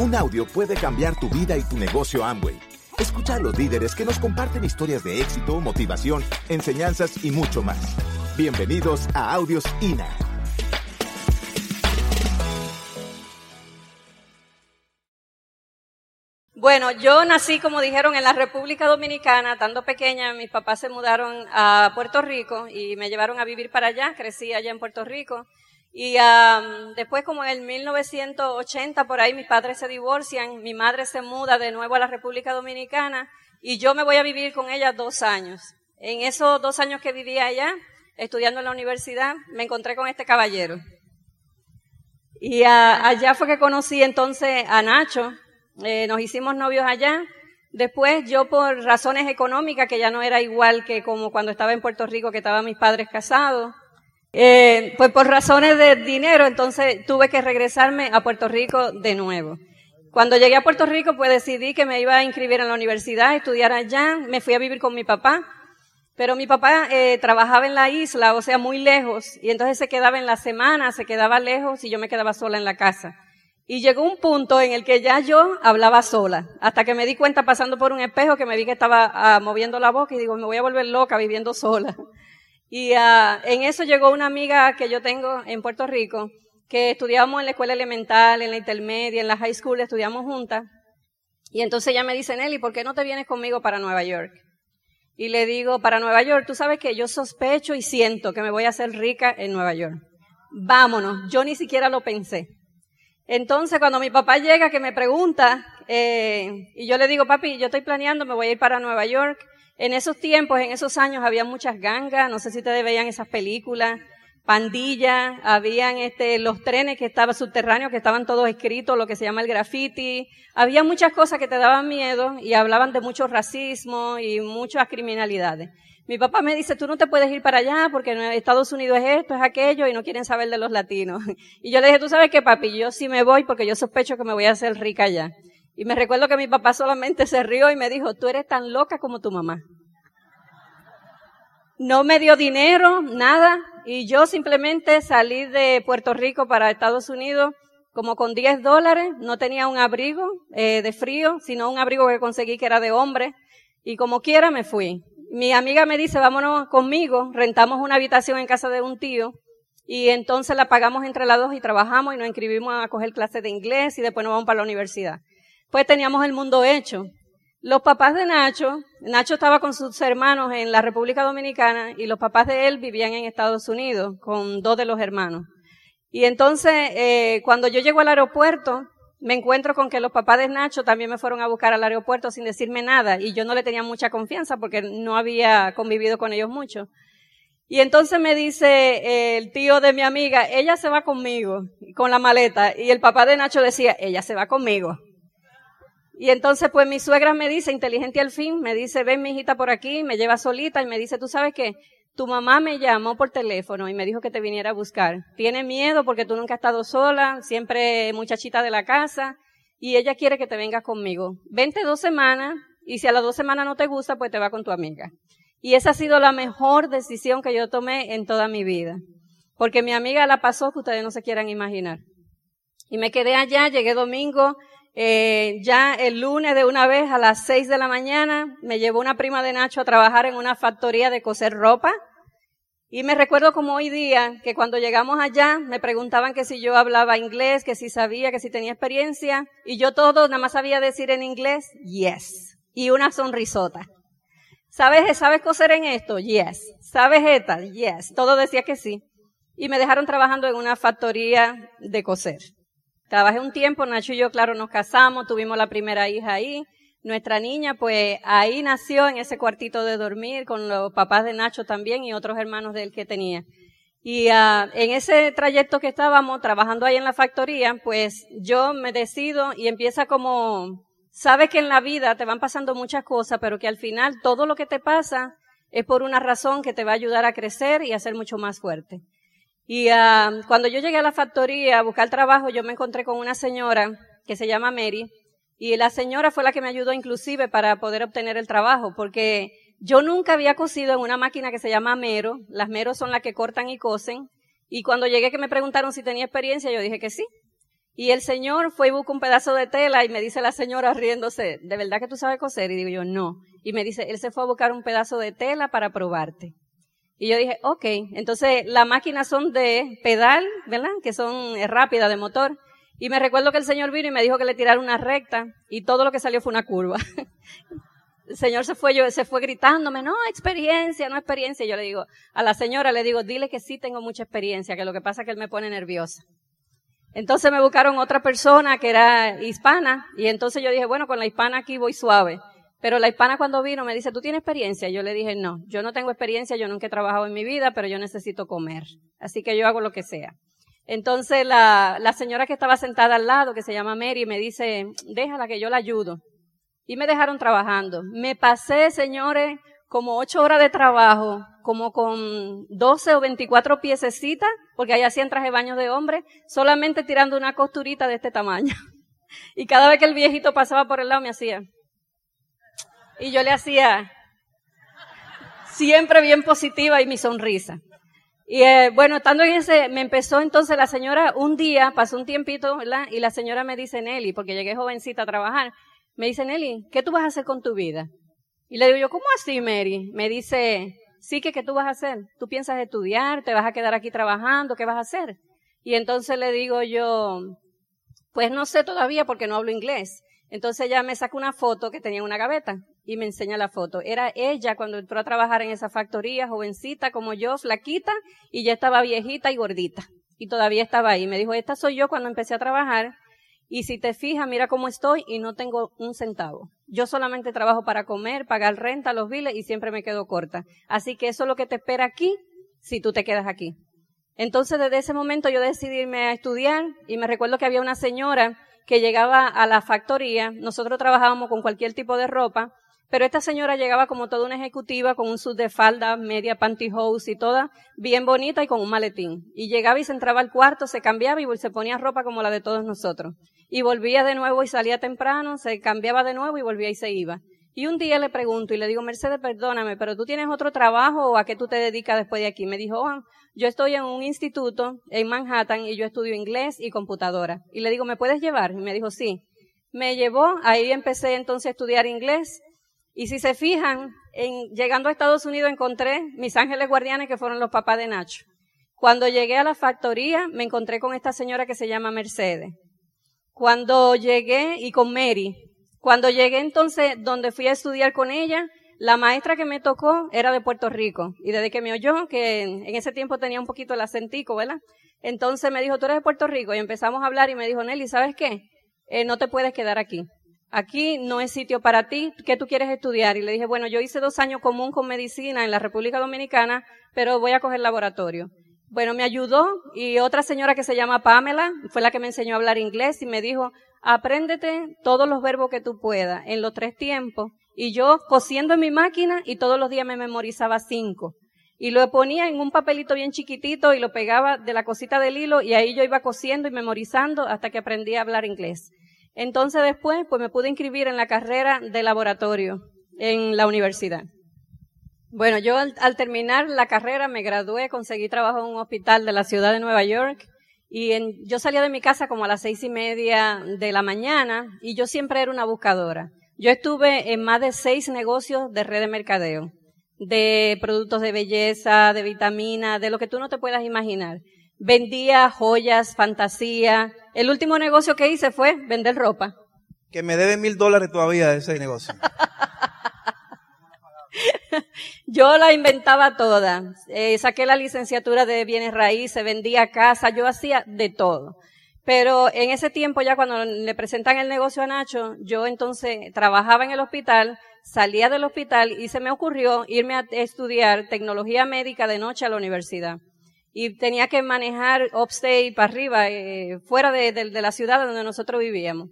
Un audio puede cambiar tu vida y tu negocio Amway. Escucha a los líderes que nos comparten historias de éxito, motivación, enseñanzas y mucho más. Bienvenidos a Audios INA. Bueno, yo nací, como dijeron, en la República Dominicana. Estando pequeña, mis papás se mudaron a Puerto Rico y me llevaron a vivir para allá. Crecí allá en Puerto Rico. Y después, como en el 1980, por ahí mis padres se divorcian, mi madre se muda de nuevo a la República Dominicana y yo me voy a vivir con ella dos años. En esos dos años que vivía allá, estudiando en la universidad, me encontré con este caballero. Y allá fue que conocí entonces a Nacho, eh, nos hicimos novios allá. Después yo por razones económicas, que ya no era igual que como cuando estaba en Puerto Rico, que estaban mis padres casados, eh, pues por razones de dinero, entonces tuve que regresarme a Puerto Rico de nuevo. Cuando llegué a Puerto Rico, pues decidí que me iba a inscribir en la universidad, estudiar allá, me fui a vivir con mi papá, pero mi papá eh, trabajaba en la isla, o sea, muy lejos, y entonces se quedaba en la semana, se quedaba lejos y yo me quedaba sola en la casa. Y llegó un punto en el que ya yo hablaba sola, hasta que me di cuenta pasando por un espejo que me vi que estaba ah, moviendo la boca y digo, me voy a volver loca viviendo sola. Y uh, en eso llegó una amiga que yo tengo en Puerto Rico, que estudiábamos en la escuela elemental, en la intermedia, en la high school, estudiamos juntas. Y entonces ella me dice, Nelly, ¿por qué no te vienes conmigo para Nueva York? Y le digo, para Nueva York, tú sabes que yo sospecho y siento que me voy a hacer rica en Nueva York. Vámonos, yo ni siquiera lo pensé. Entonces, cuando mi papá llega, que me pregunta, eh, y yo le digo, papi, yo estoy planeando, me voy a ir para Nueva York, en esos tiempos, en esos años, había muchas gangas, no sé si ustedes veían esas películas, pandillas, habían este, los trenes que estaban subterráneos, que estaban todos escritos, lo que se llama el graffiti, había muchas cosas que te daban miedo y hablaban de mucho racismo y muchas criminalidades. Mi papá me dice, tú no te puedes ir para allá porque en Estados Unidos es esto, es aquello y no quieren saber de los latinos. Y yo le dije, tú sabes qué, papi, yo sí me voy porque yo sospecho que me voy a hacer rica allá. Y me recuerdo que mi papá solamente se rió y me dijo, tú eres tan loca como tu mamá. No me dio dinero, nada, y yo simplemente salí de Puerto Rico para Estados Unidos como con 10 dólares, no tenía un abrigo eh, de frío, sino un abrigo que conseguí que era de hombre, y como quiera me fui. Mi amiga me dice, vámonos conmigo, rentamos una habitación en casa de un tío, y entonces la pagamos entre las dos y trabajamos y nos inscribimos a coger clases de inglés y después nos vamos para la universidad pues teníamos el mundo hecho. Los papás de Nacho, Nacho estaba con sus hermanos en la República Dominicana y los papás de él vivían en Estados Unidos con dos de los hermanos. Y entonces, eh, cuando yo llego al aeropuerto, me encuentro con que los papás de Nacho también me fueron a buscar al aeropuerto sin decirme nada y yo no le tenía mucha confianza porque no había convivido con ellos mucho. Y entonces me dice eh, el tío de mi amiga, ella se va conmigo, con la maleta. Y el papá de Nacho decía, ella se va conmigo. Y entonces, pues mi suegra me dice, inteligente al fin, me dice, ven mi hijita por aquí, me lleva solita y me dice, tú sabes qué, tu mamá me llamó por teléfono y me dijo que te viniera a buscar. Tiene miedo porque tú nunca has estado sola, siempre muchachita de la casa, y ella quiere que te vengas conmigo. Vente dos semanas, y si a las dos semanas no te gusta, pues te va con tu amiga. Y esa ha sido la mejor decisión que yo tomé en toda mi vida. Porque mi amiga la pasó que ustedes no se quieran imaginar. Y me quedé allá, llegué domingo, eh, ya el lunes de una vez a las seis de la mañana me llevó una prima de Nacho a trabajar en una factoría de coser ropa. Y me recuerdo como hoy día que cuando llegamos allá me preguntaban que si yo hablaba inglés, que si sabía, que si tenía experiencia. Y yo todo nada más sabía decir en inglés, yes. Y una sonrisota. ¿Sabes, ¿Sabes coser en esto? Yes. ¿Sabes esta? Yes. Todo decía que sí. Y me dejaron trabajando en una factoría de coser. Trabajé un tiempo, Nacho y yo, claro, nos casamos, tuvimos la primera hija ahí. Nuestra niña, pues ahí nació en ese cuartito de dormir con los papás de Nacho también y otros hermanos de él que tenía. Y uh, en ese trayecto que estábamos trabajando ahí en la factoría, pues yo me decido y empieza como, sabes que en la vida te van pasando muchas cosas, pero que al final todo lo que te pasa es por una razón que te va a ayudar a crecer y a ser mucho más fuerte. Y uh, cuando yo llegué a la factoría a buscar trabajo, yo me encontré con una señora que se llama Mary. Y la señora fue la que me ayudó inclusive para poder obtener el trabajo, porque yo nunca había cosido en una máquina que se llama mero. Las meros son las que cortan y cosen. Y cuando llegué que me preguntaron si tenía experiencia, yo dije que sí. Y el señor fue y buscó un pedazo de tela y me dice la señora riéndose, ¿de verdad que tú sabes coser? Y digo yo, no. Y me dice, él se fue a buscar un pedazo de tela para probarte. Y yo dije, ok. Entonces, las máquinas son de pedal, ¿verdad? Que son rápidas, de motor. Y me recuerdo que el señor vino y me dijo que le tirara una recta y todo lo que salió fue una curva. el señor se fue, yo, se fue gritándome, no, experiencia, no experiencia. Y yo le digo, a la señora le digo, dile que sí tengo mucha experiencia, que lo que pasa es que él me pone nerviosa. Entonces me buscaron otra persona que era hispana y entonces yo dije, bueno, con la hispana aquí voy suave. Pero la hispana cuando vino me dice, ¿tú tienes experiencia? Yo le dije, no, yo no tengo experiencia, yo nunca he trabajado en mi vida, pero yo necesito comer. Así que yo hago lo que sea. Entonces la, la señora que estaba sentada al lado, que se llama Mary, me dice, déjala que yo la ayudo. Y me dejaron trabajando. Me pasé, señores, como ocho horas de trabajo, como con doce o veinticuatro piececitas, porque ahí hacían traje baño de hombre, solamente tirando una costurita de este tamaño. Y cada vez que el viejito pasaba por el lado me hacía. Y yo le hacía siempre bien positiva y mi sonrisa. Y eh, bueno, estando en ese, me empezó entonces la señora, un día, pasó un tiempito, ¿verdad? Y la señora me dice, Nelly, porque llegué jovencita a trabajar, me dice, Nelly, ¿qué tú vas a hacer con tu vida? Y le digo yo, ¿cómo así, Mary? Me dice, sí, que ¿qué tú vas a hacer? ¿Tú piensas estudiar? ¿Te vas a quedar aquí trabajando? ¿Qué vas a hacer? Y entonces le digo yo, pues no sé todavía porque no hablo inglés. Entonces ella me saca una foto que tenía una gaveta y me enseña la foto. Era ella cuando entró a trabajar en esa factoría, jovencita como yo, flaquita, y ya estaba viejita y gordita. Y todavía estaba ahí. Me dijo, esta soy yo cuando empecé a trabajar. Y si te fijas, mira cómo estoy y no tengo un centavo. Yo solamente trabajo para comer, pagar renta, los biles y siempre me quedo corta. Así que eso es lo que te espera aquí si tú te quedas aquí. Entonces desde ese momento yo decidí irme a estudiar y me recuerdo que había una señora que llegaba a la factoría. Nosotros trabajábamos con cualquier tipo de ropa pero esta señora llegaba como toda una ejecutiva con un sud de falda, media pantyhose y toda bien bonita y con un maletín. Y llegaba y se entraba al cuarto, se cambiaba y se ponía ropa como la de todos nosotros. Y volvía de nuevo y salía temprano, se cambiaba de nuevo y volvía y se iba. Y un día le pregunto y le digo, Mercedes, perdóname, pero tú tienes otro trabajo o a qué tú te dedicas después de aquí? Me dijo, oh, yo estoy en un instituto en Manhattan y yo estudio inglés y computadora. Y le digo, ¿me puedes llevar? Y me dijo, sí. Me llevó, ahí empecé entonces a estudiar inglés y si se fijan, en, llegando a Estados Unidos encontré mis ángeles guardianes que fueron los papás de Nacho. Cuando llegué a la factoría me encontré con esta señora que se llama Mercedes. Cuando llegué, y con Mary, cuando llegué entonces donde fui a estudiar con ella, la maestra que me tocó era de Puerto Rico. Y desde que me oyó, que en ese tiempo tenía un poquito el acentico, ¿verdad? Entonces me dijo, tú eres de Puerto Rico. Y empezamos a hablar y me dijo, Nelly, ¿sabes qué? Eh, no te puedes quedar aquí aquí no es sitio para ti, ¿qué tú quieres estudiar? Y le dije, bueno, yo hice dos años común con medicina en la República Dominicana, pero voy a coger laboratorio. Bueno, me ayudó y otra señora que se llama Pamela fue la que me enseñó a hablar inglés y me dijo, apréndete todos los verbos que tú puedas en los tres tiempos. Y yo cosiendo en mi máquina y todos los días me memorizaba cinco. Y lo ponía en un papelito bien chiquitito y lo pegaba de la cosita del hilo y ahí yo iba cosiendo y memorizando hasta que aprendí a hablar inglés. Entonces después, pues me pude inscribir en la carrera de laboratorio en la universidad. Bueno, yo al, terminar la carrera me gradué, conseguí trabajo en un hospital de la ciudad de Nueva York y yo salía de mi casa como a las seis y media de la mañana y yo siempre era una buscadora. Yo estuve en más de seis negocios de red de mercadeo, de productos de belleza, de vitamina, de lo que tú no te puedas imaginar. Vendía joyas, fantasía, el último negocio que hice fue vender ropa. Que me debe mil dólares todavía de ese negocio. yo la inventaba toda. Eh, saqué la licenciatura de bienes raíces, vendía casa, yo hacía de todo. Pero en ese tiempo ya cuando le presentan el negocio a Nacho, yo entonces trabajaba en el hospital, salía del hospital y se me ocurrió irme a estudiar tecnología médica de noche a la universidad y tenía que manejar upstate para arriba, eh, fuera de, la ciudad donde nosotros vivíamos.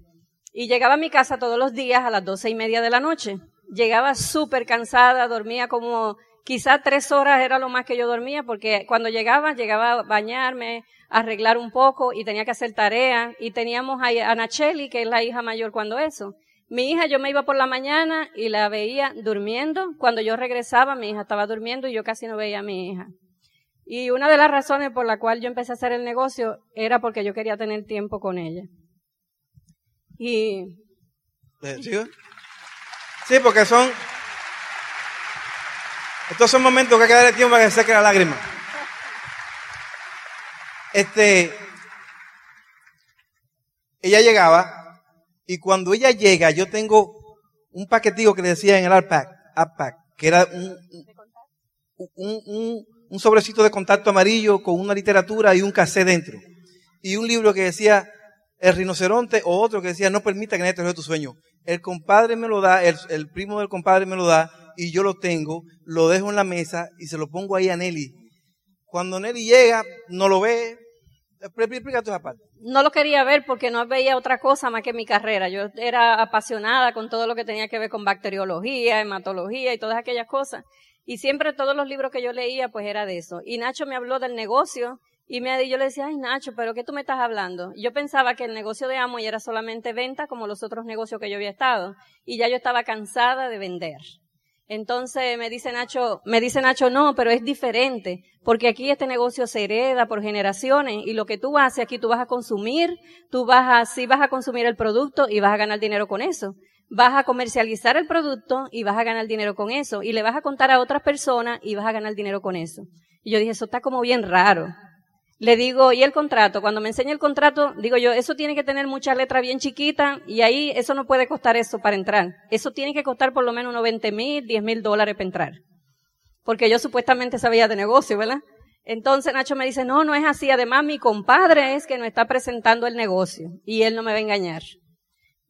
Y llegaba a mi casa todos los días a las doce y media de la noche. Llegaba súper cansada, dormía como quizá tres horas era lo más que yo dormía, porque cuando llegaba, llegaba a bañarme, a arreglar un poco y tenía que hacer tarea. Y teníamos a Nacheli, que es la hija mayor cuando eso. Mi hija, yo me iba por la mañana y la veía durmiendo. Cuando yo regresaba, mi hija estaba durmiendo y yo casi no veía a mi hija. Y una de las razones por la cual yo empecé a hacer el negocio era porque yo quería tener tiempo con ella. Y... ¿Sí? Sí, porque son... Estos son momentos que hay que darle tiempo para que se seque la lágrima. Este, ella llegaba y cuando ella llega, yo tengo un paquetico que le decía en el AirPack, que era un, un, un, sobrecito de contacto amarillo con una literatura y un cassette dentro. Y un libro que decía El rinoceronte o otro que decía No permita que nadie te tu sueño. El compadre me lo da, el, primo del compadre me lo da y yo lo tengo, lo dejo en la mesa y se lo pongo ahí a Nelly. Cuando Nelly llega, no lo ve, no lo quería ver porque no veía otra cosa más que mi carrera. Yo era apasionada con todo lo que tenía que ver con bacteriología, hematología y todas aquellas cosas. Y siempre todos los libros que yo leía, pues era de eso. Y Nacho me habló del negocio y me, yo le decía, ay Nacho, pero ¿qué tú me estás hablando? Yo pensaba que el negocio de Amway era solamente venta como los otros negocios que yo había estado. Y ya yo estaba cansada de vender. Entonces me dice Nacho, me dice Nacho, no, pero es diferente, porque aquí este negocio se hereda por generaciones y lo que tú haces aquí tú vas a consumir, tú vas a, sí vas a consumir el producto y vas a ganar dinero con eso. Vas a comercializar el producto y vas a ganar dinero con eso. Y le vas a contar a otras personas y vas a ganar dinero con eso. Y yo dije, eso está como bien raro. Le digo, ¿y el contrato? Cuando me enseña el contrato, digo yo, eso tiene que tener mucha letra bien chiquita y ahí eso no puede costar eso para entrar. Eso tiene que costar por lo menos unos 20 mil, 10 mil dólares para entrar. Porque yo supuestamente sabía de negocio, ¿verdad? Entonces Nacho me dice, no, no es así. Además, mi compadre es que nos está presentando el negocio y él no me va a engañar.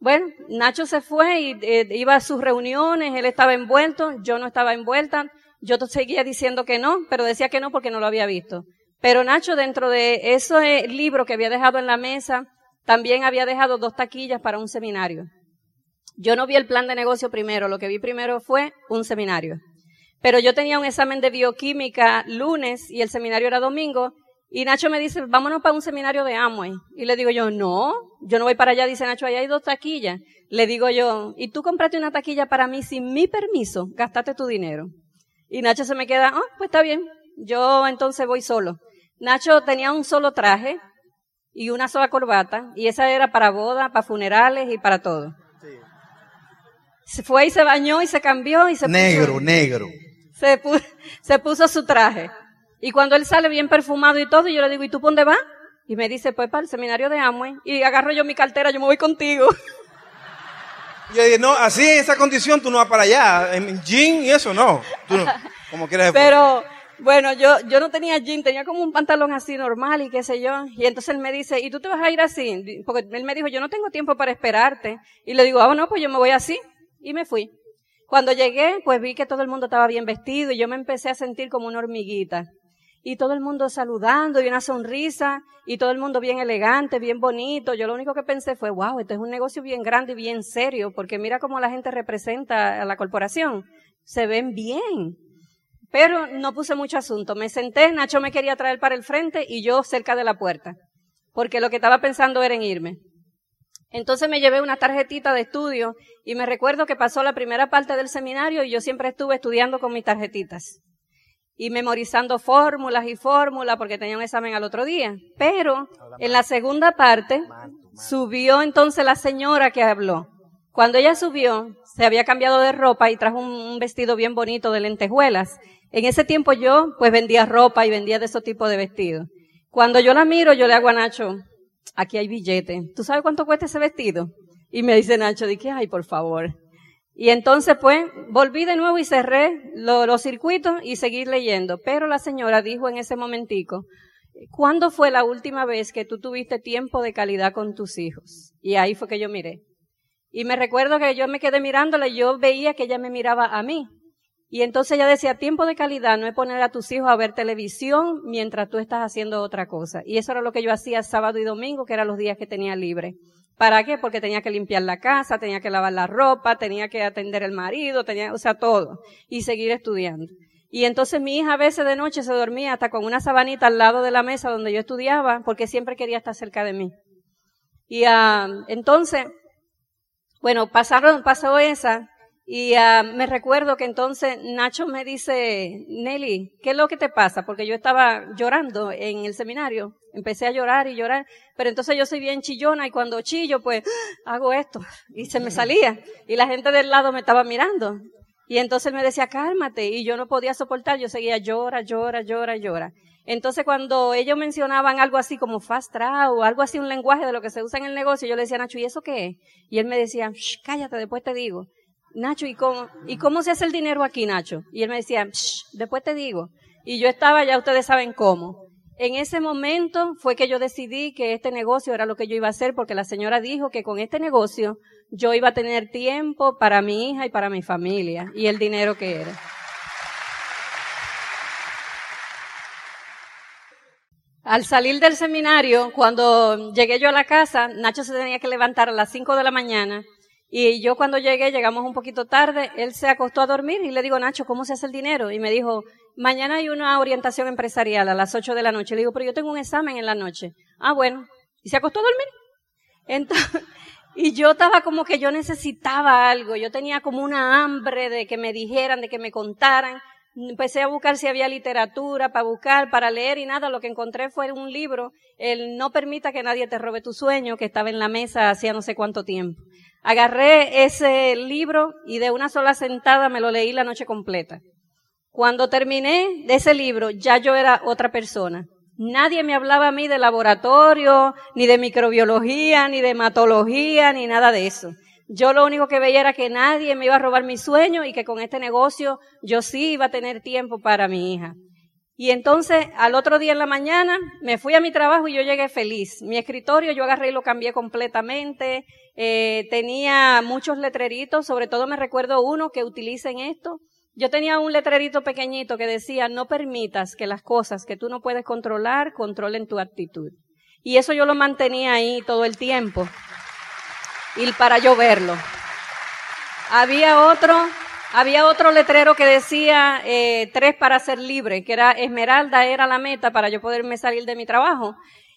Bueno, Nacho se fue y eh, iba a sus reuniones, él estaba envuelto, yo no estaba envuelta. Yo seguía diciendo que no, pero decía que no porque no lo había visto. Pero Nacho, dentro de ese libro que había dejado en la mesa, también había dejado dos taquillas para un seminario. Yo no vi el plan de negocio primero, lo que vi primero fue un seminario. Pero yo tenía un examen de bioquímica lunes y el seminario era domingo. Y Nacho me dice, vámonos para un seminario de Amway. Y le digo yo, no, yo no voy para allá. Dice Nacho, allá hay dos taquillas. Le digo yo, y tú compraste una taquilla para mí sin mi permiso, gastaste tu dinero. Y Nacho se me queda, ah, pues está bien, yo entonces voy solo. Nacho tenía un solo traje y una sola corbata, y esa era para boda, para funerales y para todo. Se fue y se bañó y se cambió y se negro, negro. Se puso, se puso su traje. Y cuando él sale bien perfumado y todo, yo le digo, ¿y tú por dónde vas? Y me dice, pues para el seminario de Amway. Y agarro yo mi cartera, yo me voy contigo. Y yo dije, no, así en esa condición tú no vas para allá. En jean y eso no. Tú no como quieras. Pero, bueno, yo, yo no tenía jean, tenía como un pantalón así normal y qué sé yo. Y entonces él me dice, ¿y tú te vas a ir así? Porque él me dijo, yo no tengo tiempo para esperarte. Y le digo, ah, no, pues yo me voy así. Y me fui. Cuando llegué, pues vi que todo el mundo estaba bien vestido y yo me empecé a sentir como una hormiguita. Y todo el mundo saludando y una sonrisa y todo el mundo bien elegante, bien bonito. Yo lo único que pensé fue, wow, esto es un negocio bien grande y bien serio porque mira cómo la gente representa a la corporación. Se ven bien. Pero no puse mucho asunto. Me senté, Nacho me quería traer para el frente y yo cerca de la puerta. Porque lo que estaba pensando era en irme. Entonces me llevé una tarjetita de estudio y me recuerdo que pasó la primera parte del seminario y yo siempre estuve estudiando con mis tarjetitas y memorizando fórmulas y fórmulas porque tenía un examen al otro día. Pero en la segunda parte subió entonces la señora que habló. Cuando ella subió, se había cambiado de ropa y trajo un vestido bien bonito de lentejuelas. En ese tiempo yo pues vendía ropa y vendía de esos tipos de vestidos. Cuando yo la miro, yo le hago a Nacho, aquí hay billete. ¿Tú sabes cuánto cuesta ese vestido? Y me dice Nacho, dije, ay, por favor. Y entonces pues volví de nuevo y cerré los circuitos y seguí leyendo. Pero la señora dijo en ese momentico, ¿cuándo fue la última vez que tú tuviste tiempo de calidad con tus hijos? Y ahí fue que yo miré. Y me recuerdo que yo me quedé mirándola y yo veía que ella me miraba a mí. Y entonces ella decía, tiempo de calidad no es poner a tus hijos a ver televisión mientras tú estás haciendo otra cosa. Y eso era lo que yo hacía sábado y domingo, que eran los días que tenía libre. ¿Para qué? Porque tenía que limpiar la casa, tenía que lavar la ropa, tenía que atender el marido, tenía, o sea, todo. Y seguir estudiando. Y entonces mi hija a veces de noche se dormía hasta con una sabanita al lado de la mesa donde yo estudiaba, porque siempre quería estar cerca de mí. Y uh, entonces, bueno, pasaron, pasó esa, Y uh, me recuerdo que entonces Nacho me dice, Nelly, ¿qué es lo que te pasa? Porque yo estaba llorando en el seminario. Empecé a llorar y llorar. Pero entonces yo soy bien chillona y cuando chillo, pues hago esto. Y se me salía. Y la gente del lado me estaba mirando. Y entonces él me decía, cálmate. Y yo no podía soportar. Yo seguía llora, llora, llora, llora. Entonces cuando ellos mencionaban algo así como fast track o algo así, un lenguaje de lo que se usa en el negocio, yo le decía, Nacho, ¿y eso qué es? Y él me decía, cállate, después te digo. Nacho, ¿y cómo, ¿y cómo se hace el dinero aquí, Nacho? Y él me decía, después te digo. Y yo estaba, ya ustedes saben cómo. En ese momento fue que yo decidí que este negocio era lo que yo iba a hacer porque la señora dijo que con este negocio yo iba a tener tiempo para mi hija y para mi familia y el dinero que era. Al salir del seminario, cuando llegué yo a la casa, Nacho se tenía que levantar a las 5 de la mañana y yo cuando llegué, llegamos un poquito tarde, él se acostó a dormir y le digo, Nacho, ¿cómo se hace el dinero? Y me dijo, mañana hay una orientación empresarial a las 8 de la noche. Le digo, pero yo tengo un examen en la noche. Ah, bueno. Y se acostó a dormir. Entonces, y yo estaba como que yo necesitaba algo. Yo tenía como una hambre de que me dijeran, de que me contaran. Empecé a buscar si había literatura para buscar, para leer y nada. Lo que encontré fue un libro, el No permita que nadie te robe tu sueño, que estaba en la mesa hacía no sé cuánto tiempo. Agarré ese libro y de una sola sentada me lo leí la noche completa. Cuando terminé de ese libro, ya yo era otra persona. Nadie me hablaba a mí de laboratorio, ni de microbiología, ni de hematología, ni nada de eso. Yo lo único que veía era que nadie me iba a robar mi sueño y que con este negocio yo sí iba a tener tiempo para mi hija. Y entonces, al otro día en la mañana, me fui a mi trabajo y yo llegué feliz. Mi escritorio yo agarré y lo cambié completamente. Eh, tenía muchos letreritos, sobre todo me recuerdo uno que utilicen esto. Yo tenía un letrerito pequeñito que decía, no permitas que las cosas que tú no puedes controlar controlen tu actitud. Y eso yo lo mantenía ahí todo el tiempo. Y para yo verlo. Había otro, había otro letrero que decía eh, tres para ser libre, que era Esmeralda era la meta para yo poderme salir de mi trabajo.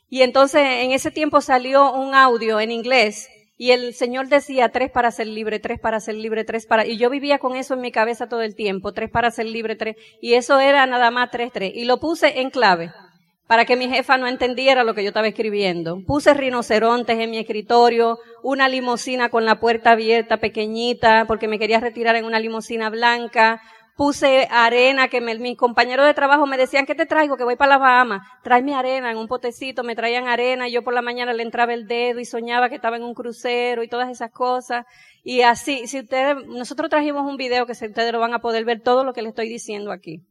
Y entonces en ese tiempo salió un audio en inglés y el Señor decía tres para ser libre, tres para ser libre, tres para, y yo vivía con eso en mi cabeza todo el tiempo, tres para ser libre, tres, y eso era nada más tres, tres. Y lo puse en clave, para que mi jefa no entendiera lo que yo estaba escribiendo. Puse rinocerontes en mi escritorio, una limusina con la puerta abierta pequeñita, porque me quería retirar en una limusina blanca, puse arena que mis compañeros de trabajo me decían, ¿qué te traigo? Que voy para la Bahamas. Tráeme arena en un potecito, me traían arena y yo por la mañana le entraba el dedo y soñaba que estaba en un crucero y todas esas cosas. Y así, si ustedes, nosotros trajimos un video que ustedes lo van a poder ver todo lo que le estoy diciendo aquí.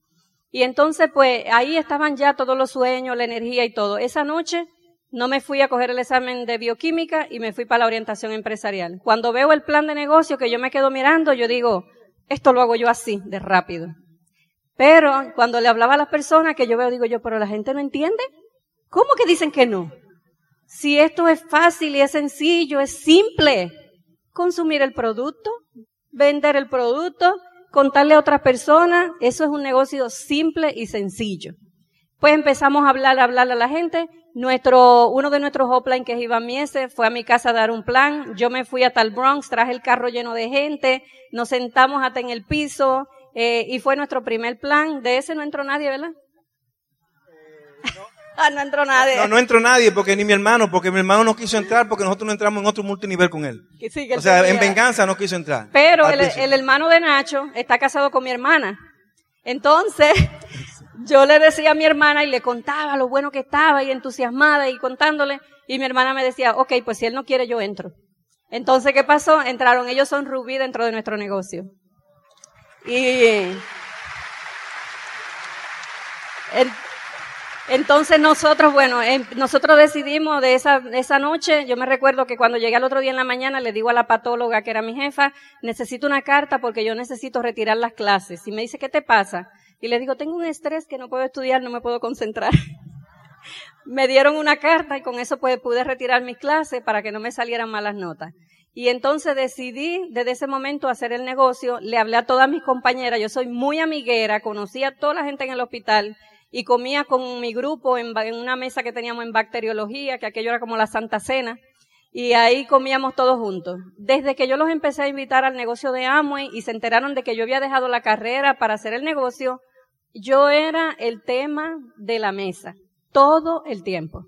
Y entonces, pues, ahí estaban ya todos los sueños, la energía y todo. Esa noche no me fui a coger el examen de bioquímica y me fui para la orientación empresarial. Cuando veo el plan de negocio que yo me quedo mirando, yo digo, esto lo hago yo así, de rápido. Pero cuando le hablaba a las personas que yo veo, digo yo, pero la gente no entiende. ¿Cómo que dicen que no? Si esto es fácil y es sencillo, es simple. Consumir el producto, vender el producto, contarle a otra persona, eso es un negocio simple y sencillo. Pues empezamos a hablar, a hablarle a la gente nuestro, uno de nuestros offline, que es Iván Miese, fue a mi casa a dar un plan. Yo me fui hasta el Bronx, traje el carro lleno de gente, nos sentamos hasta en el piso, eh, y fue nuestro primer plan. De ese no entró nadie, ¿verdad? no. ah, no entró nadie. No, no entró nadie, porque ni mi hermano, porque mi hermano no quiso entrar, porque nosotros no entramos en otro multinivel con él. o sea, en venganza no quiso entrar. Pero el, el hermano de Nacho está casado con mi hermana. Entonces, yo le decía a mi hermana y le contaba lo bueno que estaba y entusiasmada y contándole. Y mi hermana me decía, ok, pues si él no quiere, yo entro. Entonces, ¿qué pasó? Entraron, ellos son Rubí dentro de nuestro negocio. Y entonces nosotros, bueno, em, nosotros decidimos de esa, esa noche, yo me recuerdo que cuando llegué al otro día en la mañana le digo a la patóloga que era mi jefa, necesito una carta porque yo necesito retirar las clases. Y me dice, ¿qué te pasa? Y le digo, tengo un estrés que no puedo estudiar, no me puedo concentrar. me dieron una carta y con eso pues, pude retirar mis clases para que no me salieran malas notas. Y entonces decidí desde ese momento hacer el negocio, le hablé a todas mis compañeras, yo soy muy amiguera, conocí a toda la gente en el hospital y comía con mi grupo en, en una mesa que teníamos en bacteriología, que aquello era como la Santa Cena. y ahí comíamos todos juntos. Desde que yo los empecé a invitar al negocio de Amway y se enteraron de que yo había dejado la carrera para hacer el negocio, yo era el tema de la mesa, todo el tiempo.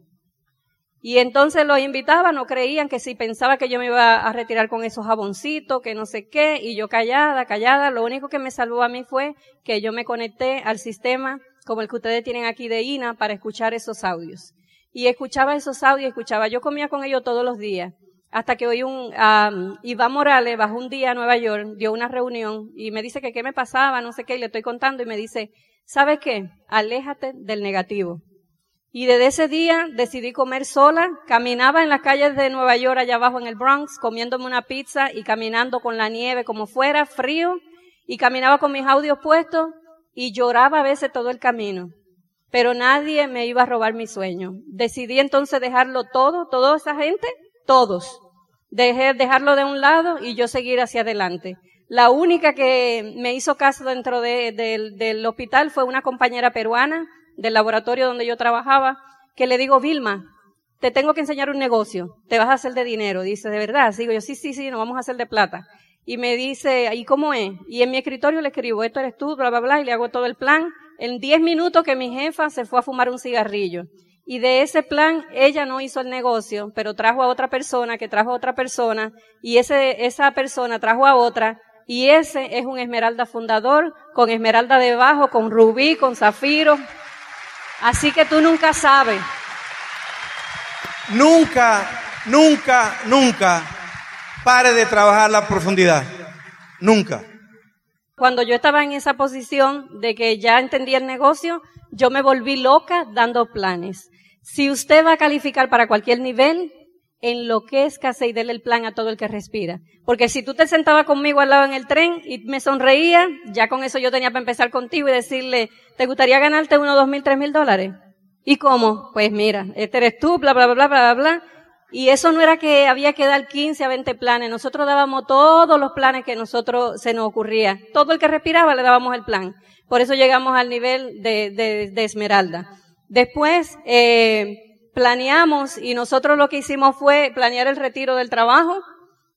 Y entonces los invitaba, no creían que si pensaba que yo me iba a retirar con esos jaboncitos, que no sé qué, y yo callada, callada, lo único que me salvó a mí fue que yo me conecté al sistema como el que ustedes tienen aquí de INA para escuchar esos audios. Y escuchaba esos audios, escuchaba, yo comía con ellos todos los días, hasta que hoy un, um, Iván Morales bajó un día a Nueva York, dio una reunión y me dice que qué me pasaba, no sé qué, y le estoy contando y me dice, ¿sabes qué? Aléjate del negativo. Y desde ese día decidí comer sola, caminaba en las calles de Nueva York allá abajo en el Bronx, comiéndome una pizza y caminando con la nieve como fuera, frío, y caminaba con mis audios puestos y lloraba a veces todo el camino. Pero nadie me iba a robar mi sueño. Decidí entonces dejarlo todo, toda esa gente, todos. Dejé, dejarlo de un lado y yo seguir hacia adelante. La única que me hizo caso dentro del hospital fue una compañera peruana del laboratorio donde yo trabajaba, que le digo, Vilma, te tengo que enseñar un negocio, te vas a hacer de dinero. Dice, ¿de verdad? Digo yo, sí, sí, sí, nos vamos a hacer de plata. Y me dice, ¿y cómo es? Y en mi escritorio le escribo, esto eres tú, bla, bla, bla, y le hago todo el plan. En diez minutos que mi jefa se fue a fumar un cigarrillo. Y de ese plan, ella no hizo el negocio, pero trajo a otra persona, que trajo a otra persona, y ese, esa persona trajo a otra, y ese es un esmeralda fundador, con esmeralda debajo, con rubí, con zafiro. Así que tú nunca sabes. Nunca, nunca, nunca pare de trabajar la profundidad. Nunca. Cuando yo estaba en esa posición de que ya entendía el negocio, yo me volví loca dando planes. Si usted va a calificar para cualquier nivel, enloquezcase y déle el plan a todo el que respira. Porque si tú te sentabas conmigo al lado en el tren y me sonreía, ya con eso yo tenía para empezar contigo y decirle, ¿te gustaría ganarte uno, dos mil, tres mil dólares? ¿Y cómo? Pues mira, este eres tú, bla, bla, bla, bla, bla, bla. Y eso no era que había que dar 15 a 20 planes. Nosotros dábamos todos los planes que nosotros se nos ocurría. Todo el que respiraba le dábamos el plan. Por eso llegamos al nivel de, de, de Esmeralda. Después, eh, planeamos y nosotros lo que hicimos fue planear el retiro del trabajo.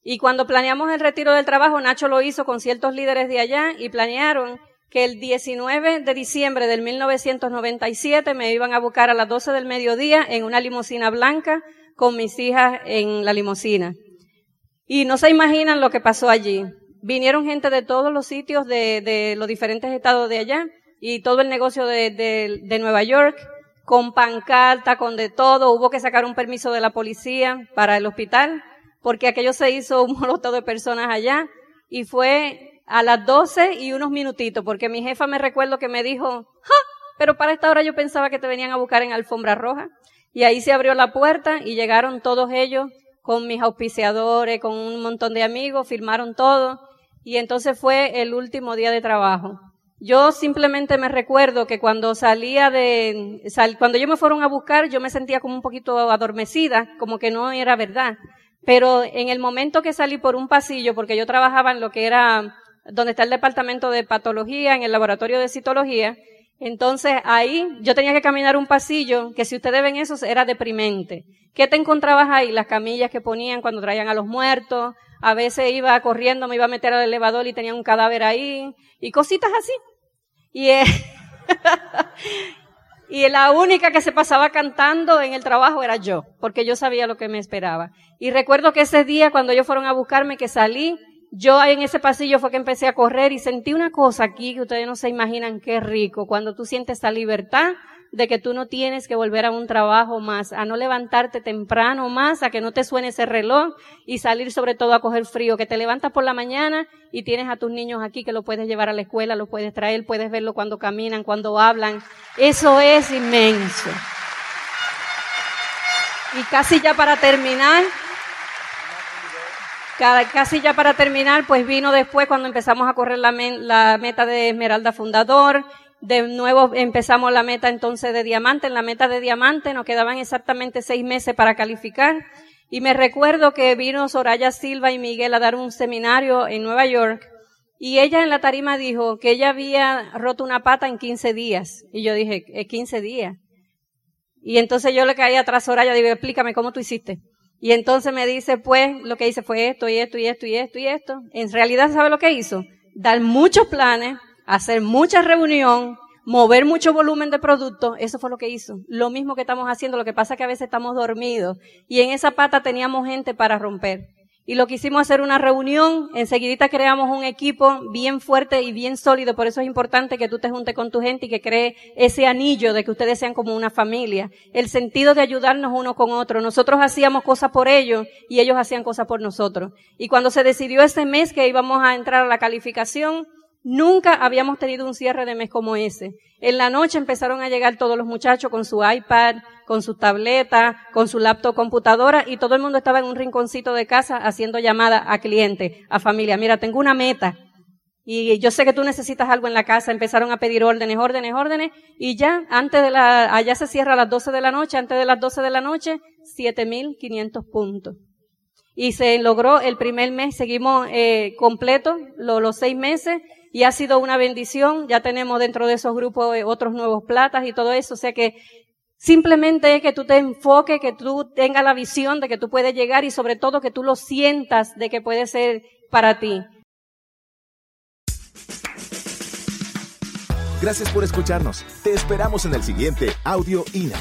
Y cuando planeamos el retiro del trabajo, Nacho lo hizo con ciertos líderes de allá y planearon que el 19 de diciembre del 1997 me iban a buscar a las 12 del mediodía en una limusina blanca con mis hijas en la limusina. Y no se imaginan lo que pasó allí. Vinieron gente de todos los sitios de, los diferentes estados de allá y todo el negocio de, de Nueva York con pancarta, con de todo. Hubo que sacar un permiso de la policía para el hospital, porque aquello se hizo un moloto de personas allá. Y fue a las 12 y unos minutitos, porque mi jefa me recuerdo que me dijo, ¡Ja! Pero para esta hora yo pensaba que te venían a buscar en alfombra roja. Y ahí se abrió la puerta y llegaron todos ellos con mis auspiciadores, con un montón de amigos, firmaron todo. Y entonces fue el último día de trabajo. Yo simplemente me recuerdo que cuando salía de, cuando yo me fueron a buscar, yo me sentía como un poquito adormecida, como que no era verdad. Pero en el momento que salí por un pasillo, porque yo trabajaba en lo que era, donde está el departamento de patología, en el laboratorio de citología, entonces ahí yo tenía que caminar un pasillo que si ustedes ven eso era deprimente. ¿Qué te encontrabas ahí? Las camillas que ponían cuando traían a los muertos. A veces iba corriendo, me iba a meter al elevador y tenía un cadáver ahí. Y cositas así. Y, eh, y la única que se pasaba cantando en el trabajo era yo, porque yo sabía lo que me esperaba. Y recuerdo que ese día cuando ellos fueron a buscarme, que salí, yo en ese pasillo fue que empecé a correr y sentí una cosa aquí que ustedes no se imaginan qué rico, cuando tú sientes esa libertad de que tú no tienes que volver a un trabajo más, a no levantarte temprano más, a que no te suene ese reloj y salir sobre todo a coger frío, que te levantas por la mañana y tienes a tus niños aquí que lo puedes llevar a la escuela, lo puedes traer, puedes verlo cuando caminan, cuando hablan. Eso es inmenso. Y casi ya para terminar, casi ya para terminar, pues vino después cuando empezamos a correr la, la meta de Esmeralda Fundador de nuevo empezamos la meta entonces de diamante. En la meta de diamante nos quedaban exactamente seis meses para calificar. Y me recuerdo que vino Soraya Silva y Miguel a dar un seminario en Nueva York. Y ella en la tarima dijo que ella había roto una pata en 15 días. Y yo dije, ¿es 15 días? Y entonces yo le caí atrás a Soraya y digo, explícame cómo tú hiciste. Y entonces me dice, pues, lo que hice fue esto y esto y esto y esto y esto. En realidad, ¿sabe lo que hizo? Dar muchos planes, hacer mucha reunión, mover mucho volumen de productos, eso fue lo que hizo. Lo mismo que estamos haciendo, lo que pasa es que a veces estamos dormidos. Y en esa pata teníamos gente para romper. Y lo que hicimos hacer una reunión, enseguidita creamos un equipo bien fuerte y bien sólido, por eso es importante que tú te juntes con tu gente y que cree ese anillo de que ustedes sean como una familia. El sentido de ayudarnos uno con otro. Nosotros hacíamos cosas por ellos y ellos hacían cosas por nosotros. Y cuando se decidió ese mes que íbamos a entrar a la calificación, Nunca habíamos tenido un cierre de mes como ese. En la noche empezaron a llegar todos los muchachos con su iPad, con su tableta, con su laptop computadora y todo el mundo estaba en un rinconcito de casa haciendo llamada a cliente, a familia. Mira, tengo una meta y yo sé que tú necesitas algo en la casa. Empezaron a pedir órdenes, órdenes, órdenes y ya antes de la, allá se cierra a las 12 de la noche, antes de las 12 de la noche, 7.500 puntos y se logró el primer mes, seguimos eh, completo los seis meses y ha sido una bendición. Ya tenemos dentro de esos grupos eh, otros nuevos platas y todo eso. O sea que simplemente es que tú te enfoques, que tú tengas la visión de que tú puedes llegar y sobre todo que tú lo sientas de que puede ser para ti. Gracias por escucharnos. Te esperamos en el siguiente Audio INA.